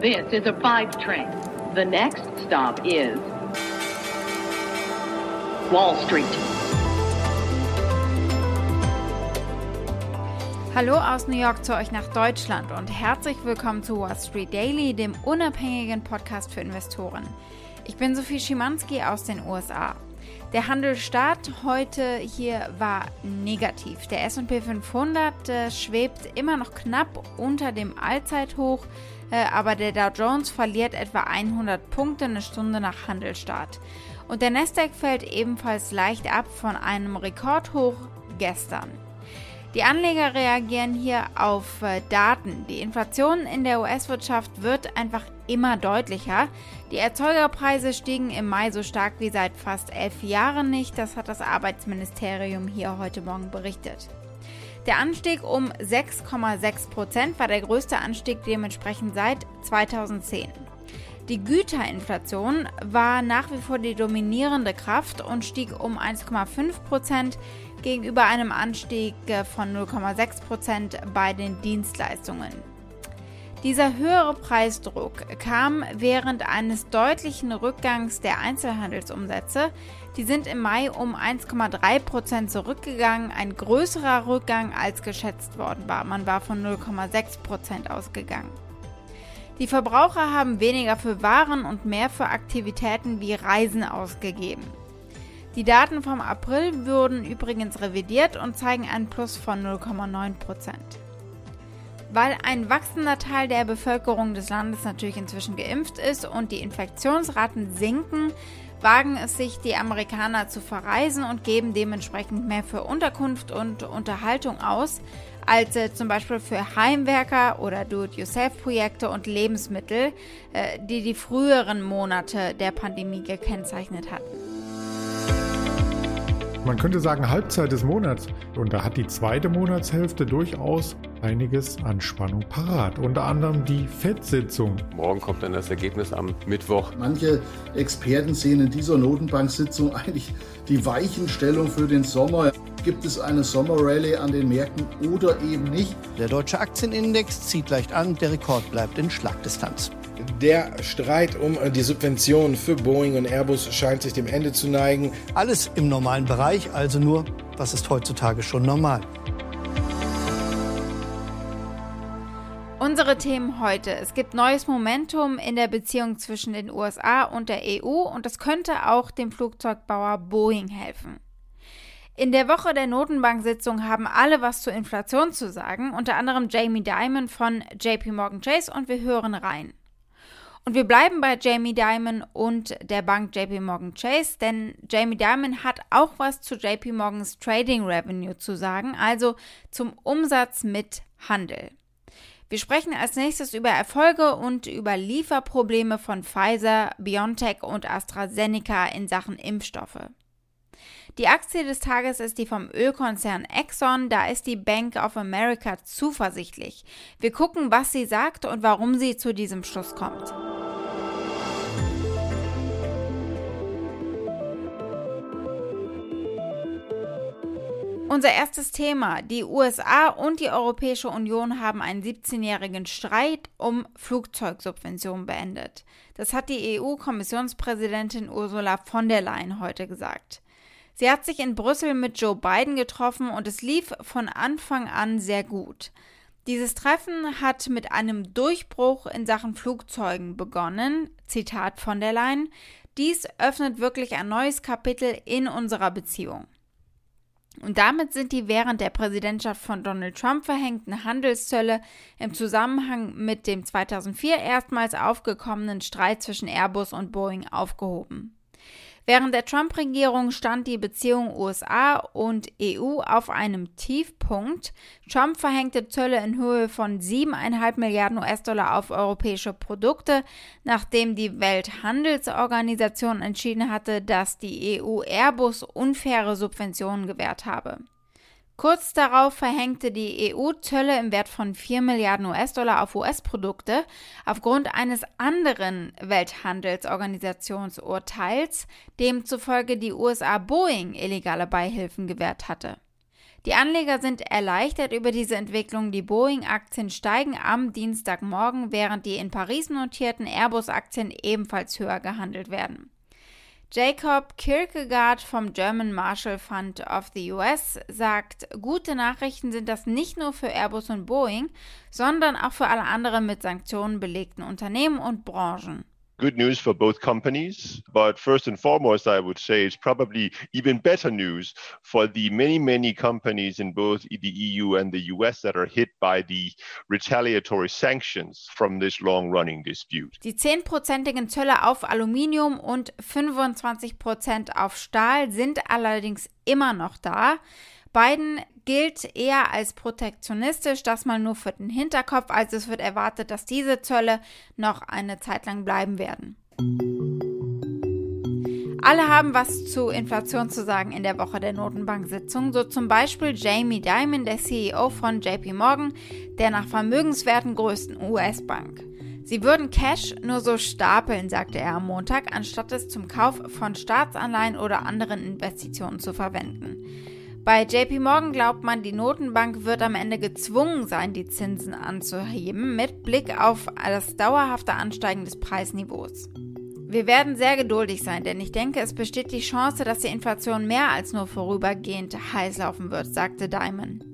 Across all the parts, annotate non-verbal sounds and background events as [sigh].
This is a five train. The next stop is Wall Street. Hallo aus New York zu euch nach Deutschland und herzlich willkommen zu Wall Street Daily, dem unabhängigen Podcast für Investoren. Ich bin Sophie Schimanski aus den USA. Der Handelsstart heute hier war negativ. Der SP 500 äh, schwebt immer noch knapp unter dem Allzeithoch, äh, aber der Dow Jones verliert etwa 100 Punkte eine Stunde nach Handelsstart. Und der Nasdaq fällt ebenfalls leicht ab von einem Rekordhoch gestern. Die Anleger reagieren hier auf äh, Daten. Die Inflation in der US-Wirtschaft wird einfach immer deutlicher. Die Erzeugerpreise stiegen im Mai so stark wie seit fast elf Jahren nicht. Das hat das Arbeitsministerium hier heute Morgen berichtet. Der Anstieg um 6,6 Prozent war der größte Anstieg dementsprechend seit 2010. Die Güterinflation war nach wie vor die dominierende Kraft und stieg um 1,5 Prozent gegenüber einem Anstieg von 0,6 Prozent bei den Dienstleistungen. Dieser höhere Preisdruck kam während eines deutlichen Rückgangs der Einzelhandelsumsätze. Die sind im Mai um 1,3 Prozent zurückgegangen, ein größerer Rückgang als geschätzt worden war. Man war von 0,6 Prozent ausgegangen. Die Verbraucher haben weniger für Waren und mehr für Aktivitäten wie Reisen ausgegeben. Die Daten vom April wurden übrigens revidiert und zeigen einen Plus von 0,9 Prozent. Weil ein wachsender Teil der Bevölkerung des Landes natürlich inzwischen geimpft ist und die Infektionsraten sinken, wagen es sich die Amerikaner zu verreisen und geben dementsprechend mehr für Unterkunft und Unterhaltung aus, als äh, zum Beispiel für Heimwerker oder Do-it-yourself-Projekte und Lebensmittel, äh, die die früheren Monate der Pandemie gekennzeichnet hatten. Man könnte sagen Halbzeit des Monats. Und da hat die zweite Monatshälfte durchaus einiges an Spannung parat. Unter anderem die FED-Sitzung. Morgen kommt dann das Ergebnis am Mittwoch. Manche Experten sehen in dieser Notenbank-Sitzung eigentlich die Weichenstellung für den Sommer. Gibt es eine Sommerrallye an den Märkten oder eben nicht? Der deutsche Aktienindex zieht leicht an, der Rekord bleibt in Schlagdistanz. Der Streit um die Subventionen für Boeing und Airbus scheint sich dem Ende zu neigen. Alles im normalen Bereich, also nur, was ist heutzutage schon normal? Unsere Themen heute. Es gibt neues Momentum in der Beziehung zwischen den USA und der EU und das könnte auch dem Flugzeugbauer Boeing helfen. In der Woche der Notenbank-Sitzung haben alle was zur Inflation zu sagen, unter anderem Jamie Dimon von JP Morgan Chase und wir hören rein. Und wir bleiben bei Jamie Dimon und der Bank JP Morgan Chase, denn Jamie Dimon hat auch was zu JP Morgans Trading Revenue zu sagen, also zum Umsatz mit Handel. Wir sprechen als nächstes über Erfolge und über Lieferprobleme von Pfizer, BioNTech und AstraZeneca in Sachen Impfstoffe. Die Aktie des Tages ist die vom Ölkonzern Exxon. Da ist die Bank of America zuversichtlich. Wir gucken, was sie sagt und warum sie zu diesem Schluss kommt. Unser erstes Thema. Die USA und die Europäische Union haben einen 17-jährigen Streit um Flugzeugsubventionen beendet. Das hat die EU-Kommissionspräsidentin Ursula von der Leyen heute gesagt. Sie hat sich in Brüssel mit Joe Biden getroffen und es lief von Anfang an sehr gut. Dieses Treffen hat mit einem Durchbruch in Sachen Flugzeugen begonnen. Zitat von der Leyen. Dies öffnet wirklich ein neues Kapitel in unserer Beziehung. Und damit sind die während der Präsidentschaft von Donald Trump verhängten Handelszölle im Zusammenhang mit dem 2004 erstmals aufgekommenen Streit zwischen Airbus und Boeing aufgehoben. Während der Trump-Regierung stand die Beziehung USA und EU auf einem Tiefpunkt. Trump verhängte Zölle in Höhe von 7,5 Milliarden US-Dollar auf europäische Produkte, nachdem die Welthandelsorganisation entschieden hatte, dass die EU Airbus unfaire Subventionen gewährt habe. Kurz darauf verhängte die EU Zölle im Wert von 4 Milliarden US-Dollar auf US-Produkte aufgrund eines anderen Welthandelsorganisationsurteils, demzufolge die USA Boeing illegale Beihilfen gewährt hatte. Die Anleger sind erleichtert über diese Entwicklung. Die Boeing-Aktien steigen am Dienstagmorgen, während die in Paris notierten Airbus-Aktien ebenfalls höher gehandelt werden. Jacob Kierkegaard vom German Marshall Fund of the US sagt, gute Nachrichten sind das nicht nur für Airbus und Boeing, sondern auch für alle anderen mit Sanktionen belegten Unternehmen und Branchen. Good news for both companies. But first and foremost, I would say it's probably even better news for the many, many companies in both the EU and the US that are hit by the retaliatory sanctions from this long running dispute. Die 10%igen Zölle auf Aluminium und 25% auf Stahl sind allerdings immer noch da. Biden gilt eher als protektionistisch, das mal nur für den Hinterkopf, also es wird erwartet, dass diese Zölle noch eine Zeit lang bleiben werden. Alle haben was zu Inflation zu sagen in der Woche der Notenbank-Sitzung, so zum Beispiel Jamie Dimon, der CEO von JP Morgan, der nach Vermögenswerten größten US-Bank. Sie würden Cash nur so stapeln, sagte er am Montag, anstatt es zum Kauf von Staatsanleihen oder anderen Investitionen zu verwenden. Bei JP Morgan glaubt man, die Notenbank wird am Ende gezwungen sein, die Zinsen anzuheben, mit Blick auf das dauerhafte Ansteigen des Preisniveaus. Wir werden sehr geduldig sein, denn ich denke, es besteht die Chance, dass die Inflation mehr als nur vorübergehend heiß laufen wird, sagte Diamond.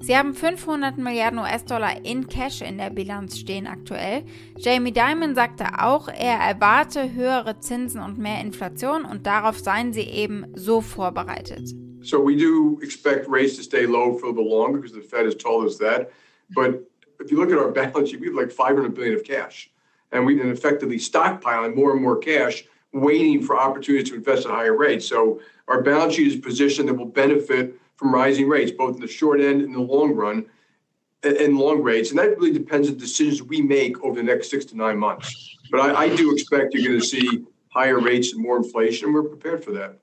Sie haben 500 Milliarden US-Dollar in Cash in der Bilanz stehen aktuell. Jamie Dimon sagte auch, er erwarte höhere Zinsen und mehr Inflation und darauf seien sie eben so vorbereitet. So we do expect rates to stay low for a little longer because the Fed has told us that. But if you look at our [laughs] balance sheet, we have like 500 billion of cash, and we've been effectively stockpiling more and more cash, waiting for opportunities to invest at higher rates. So our balance sheet is positioned that will benefit from rising rates, both in the short end and the long run, and long rates. And that really depends on decisions we make over the next six to nine months. But I, I do expect you're going to see higher rates and more inflation, and we're prepared for that.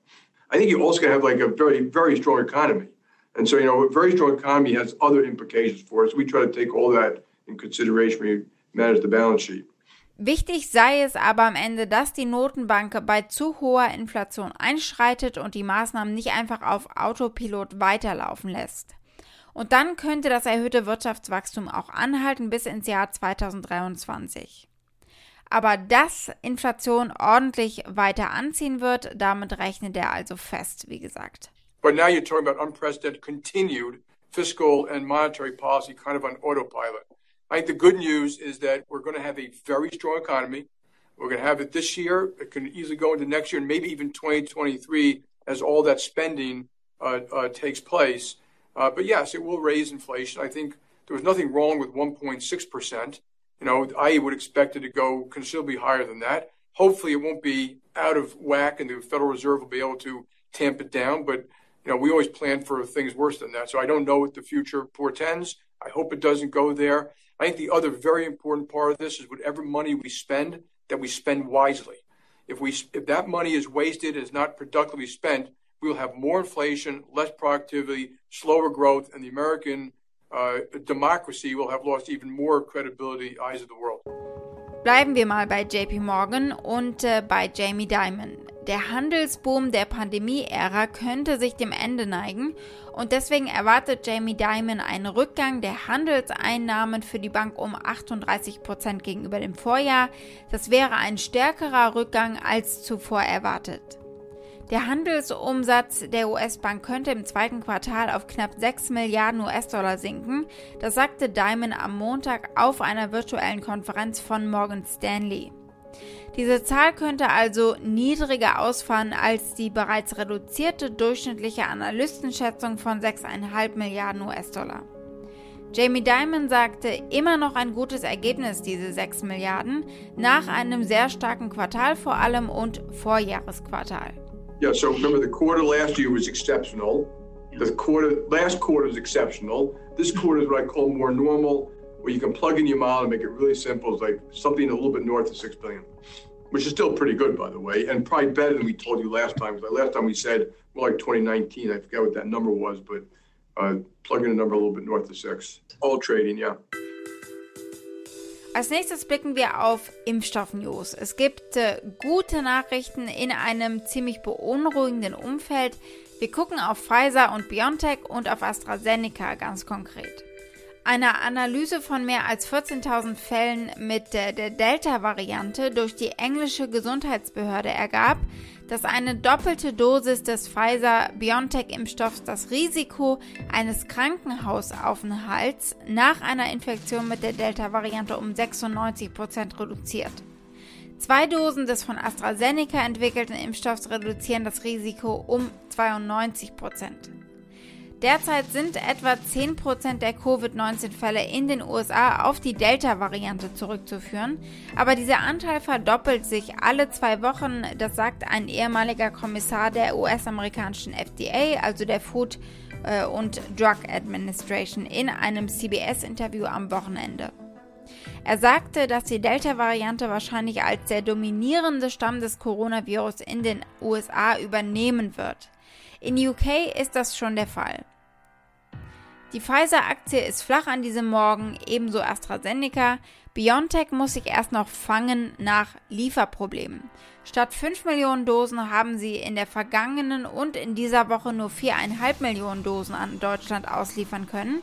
I think you also to have like a very, very strong economy. And so, you know, a very strong economy has other implications for us. We try to take all that in consideration when you manage the balance sheet. Wichtig sei es aber am Ende, dass die Notenbank bei zu hoher Inflation einschreitet und die Maßnahmen nicht einfach auf Autopilot weiterlaufen lässt. Und dann könnte das erhöhte Wirtschaftswachstum auch anhalten bis ins Jahr 2023. Aber dass Inflation ordentlich weiter anziehen wird, damit rechnet er also fest, wie gesagt. But now you're talking about unprecedented continued fiscal and monetary policy kind of on autopilot. I think the good news is that we're going to have a very strong economy. We're going to have it this year. It can easily go into next year and maybe even 2023 as all that spending uh, uh, takes place. Uh, but yes, it will raise inflation. I think there was nothing wrong with 1.6 percent. You know, I would expect it to go considerably higher than that. Hopefully, it won't be out of whack, and the Federal Reserve will be able to tamp it down. But you know, we always plan for things worse than that. So I don't know what the future portends. I hope it doesn't go there. I think the other very important part of this is whatever money we spend, that we spend wisely. If we if that money is wasted, is not productively spent, we will have more inflation, less productivity, slower growth, and the American democracy will have lost even more credibility in the eyes of the world. Bleiben wir mal bei JP Morgan und äh, bei Jamie Dimon. Der Handelsboom der Pandemie-Ära könnte sich dem Ende neigen und deswegen erwartet Jamie Dimon einen Rückgang der Handelseinnahmen für die Bank um 38 Prozent gegenüber dem Vorjahr. Das wäre ein stärkerer Rückgang als zuvor erwartet. Der Handelsumsatz der US-Bank könnte im zweiten Quartal auf knapp 6 Milliarden US-Dollar sinken. Das sagte Diamond am Montag auf einer virtuellen Konferenz von Morgan Stanley. Diese Zahl könnte also niedriger ausfallen als die bereits reduzierte durchschnittliche Analystenschätzung von 6,5 Milliarden US-Dollar. Jamie Dimon sagte, immer noch ein gutes Ergebnis, diese 6 Milliarden, nach einem sehr starken Quartal vor allem und Vorjahresquartal. Yeah, so remember the quarter last year was exceptional. The quarter last quarter was exceptional. This quarter is what I call more normal, where you can plug in your model and make it really simple. It's like something a little bit north of six billion, which is still pretty good, by the way, and probably better than we told you last time. Because last time we said more like 2019. I forget what that number was, but uh, plug in a number a little bit north of six. All trading, yeah. Als nächstes blicken wir auf Impfstoff-News. Es gibt äh, gute Nachrichten in einem ziemlich beunruhigenden Umfeld. Wir gucken auf Pfizer und BioNTech und auf AstraZeneca ganz konkret. Eine Analyse von mehr als 14.000 Fällen mit der, der Delta-Variante durch die englische Gesundheitsbehörde ergab, dass eine doppelte Dosis des Pfizer-BioNTech-Impfstoffs das Risiko eines Krankenhausaufenthalts nach einer Infektion mit der Delta-Variante um 96 Prozent reduziert. Zwei Dosen des von AstraZeneca entwickelten Impfstoffs reduzieren das Risiko um 92 Prozent. Derzeit sind etwa 10% der Covid-19-Fälle in den USA auf die Delta-Variante zurückzuführen, aber dieser Anteil verdoppelt sich alle zwei Wochen, das sagt ein ehemaliger Kommissar der US-amerikanischen FDA, also der Food äh, und Drug Administration, in einem CBS-Interview am Wochenende. Er sagte, dass die Delta-Variante wahrscheinlich als der dominierende Stamm des Coronavirus in den USA übernehmen wird. In UK ist das schon der Fall. Die Pfizer-Aktie ist flach an diesem Morgen, ebenso AstraZeneca. BioNTech muss sich erst noch fangen nach Lieferproblemen. Statt 5 Millionen Dosen haben sie in der vergangenen und in dieser Woche nur 4,5 Millionen Dosen an Deutschland ausliefern können.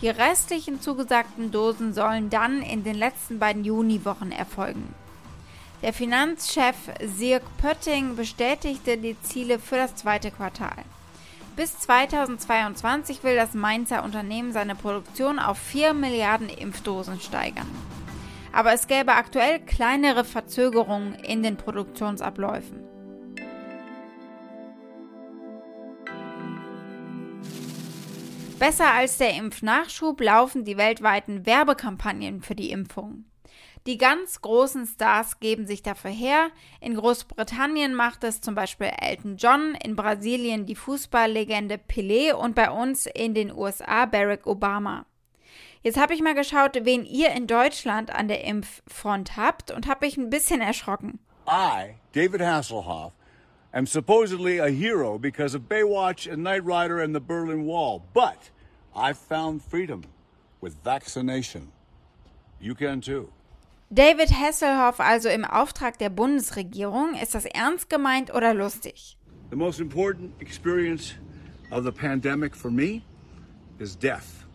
Die restlichen zugesagten Dosen sollen dann in den letzten beiden Juniwochen erfolgen. Der Finanzchef Sirk Pötting bestätigte die Ziele für das zweite Quartal. Bis 2022 will das Mainzer Unternehmen seine Produktion auf 4 Milliarden Impfdosen steigern. Aber es gäbe aktuell kleinere Verzögerungen in den Produktionsabläufen. Besser als der Impfnachschub laufen die weltweiten Werbekampagnen für die Impfung. Die ganz großen Stars geben sich dafür her. In Großbritannien macht es zum Beispiel Elton John, in Brasilien die Fußballlegende Pelé und bei uns in den USA Barack Obama. Jetzt habe ich mal geschaut, wen ihr in Deutschland an der Impffront habt und habe mich ein bisschen erschrocken. I, David Hasselhoff, am supposedly a hero because of Baywatch and Knight Rider and the Berlin Wall, but I found freedom with vaccination. You can too. David Hasselhoff also im Auftrag der Bundesregierung. Ist das ernst gemeint oder lustig? The most important experience of the pandemic for me is death.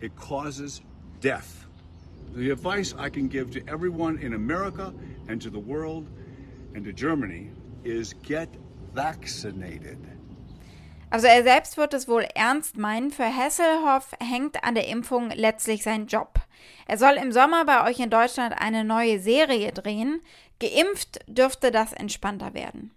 It causes death. The advice I can give to everyone in America and to the world and to Germany is get vaccinated. Also er selbst wird es wohl ernst meinen. Für Hasselhoff hängt an der Impfung letztlich sein Job. Er soll im Sommer bei euch in Deutschland eine neue Serie drehen. Geimpft dürfte das entspannter werden.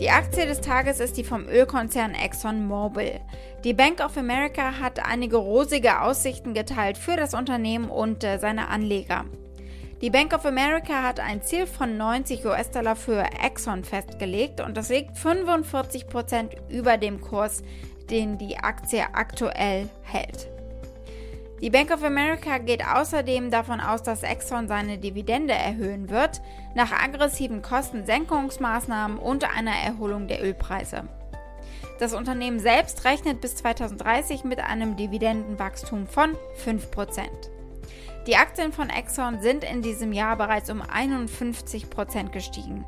Die Aktie des Tages ist die vom Ölkonzern ExxonMobil. Die Bank of America hat einige rosige Aussichten geteilt für das Unternehmen und äh, seine Anleger. Die Bank of America hat ein Ziel von 90 US-Dollar für Exxon festgelegt und das liegt 45 Prozent über dem Kurs, den die Aktie aktuell hält. Die Bank of America geht außerdem davon aus, dass Exxon seine Dividende erhöhen wird, nach aggressiven Kostensenkungsmaßnahmen und einer Erholung der Ölpreise. Das Unternehmen selbst rechnet bis 2030 mit einem Dividendenwachstum von 5%. Die Aktien von Exxon sind in diesem Jahr bereits um 51% gestiegen.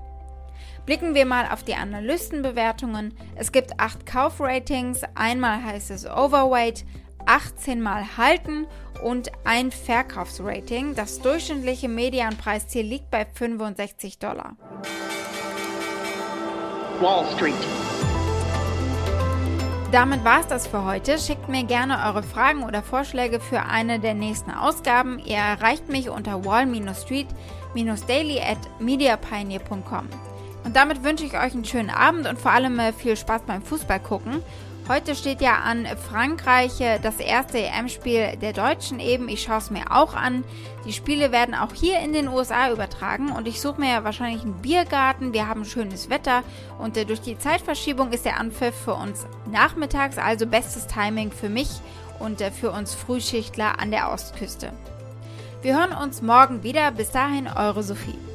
Blicken wir mal auf die Analystenbewertungen. Es gibt 8 Kaufratings, einmal heißt es Overweight, 18 Mal halten und ein Verkaufsrating. Das durchschnittliche Medianpreisziel liegt bei 65 Dollar. Wall Street. Damit war es das für heute. Schickt mir gerne eure Fragen oder Vorschläge für eine der nächsten Ausgaben. Ihr erreicht mich unter wall-street-daily at mediapioneer.com. Und damit wünsche ich euch einen schönen Abend und vor allem äh, viel Spaß beim Fußball gucken. Heute steht ja an Frankreich äh, das erste EM-Spiel der Deutschen eben. Ich schaue es mir auch an. Die Spiele werden auch hier in den USA übertragen und ich suche mir ja wahrscheinlich einen Biergarten. Wir haben schönes Wetter und äh, durch die Zeitverschiebung ist der Anpfiff für uns nachmittags, also bestes Timing für mich und für uns Frühschichtler an der Ostküste. Wir hören uns morgen wieder. Bis dahin, eure Sophie.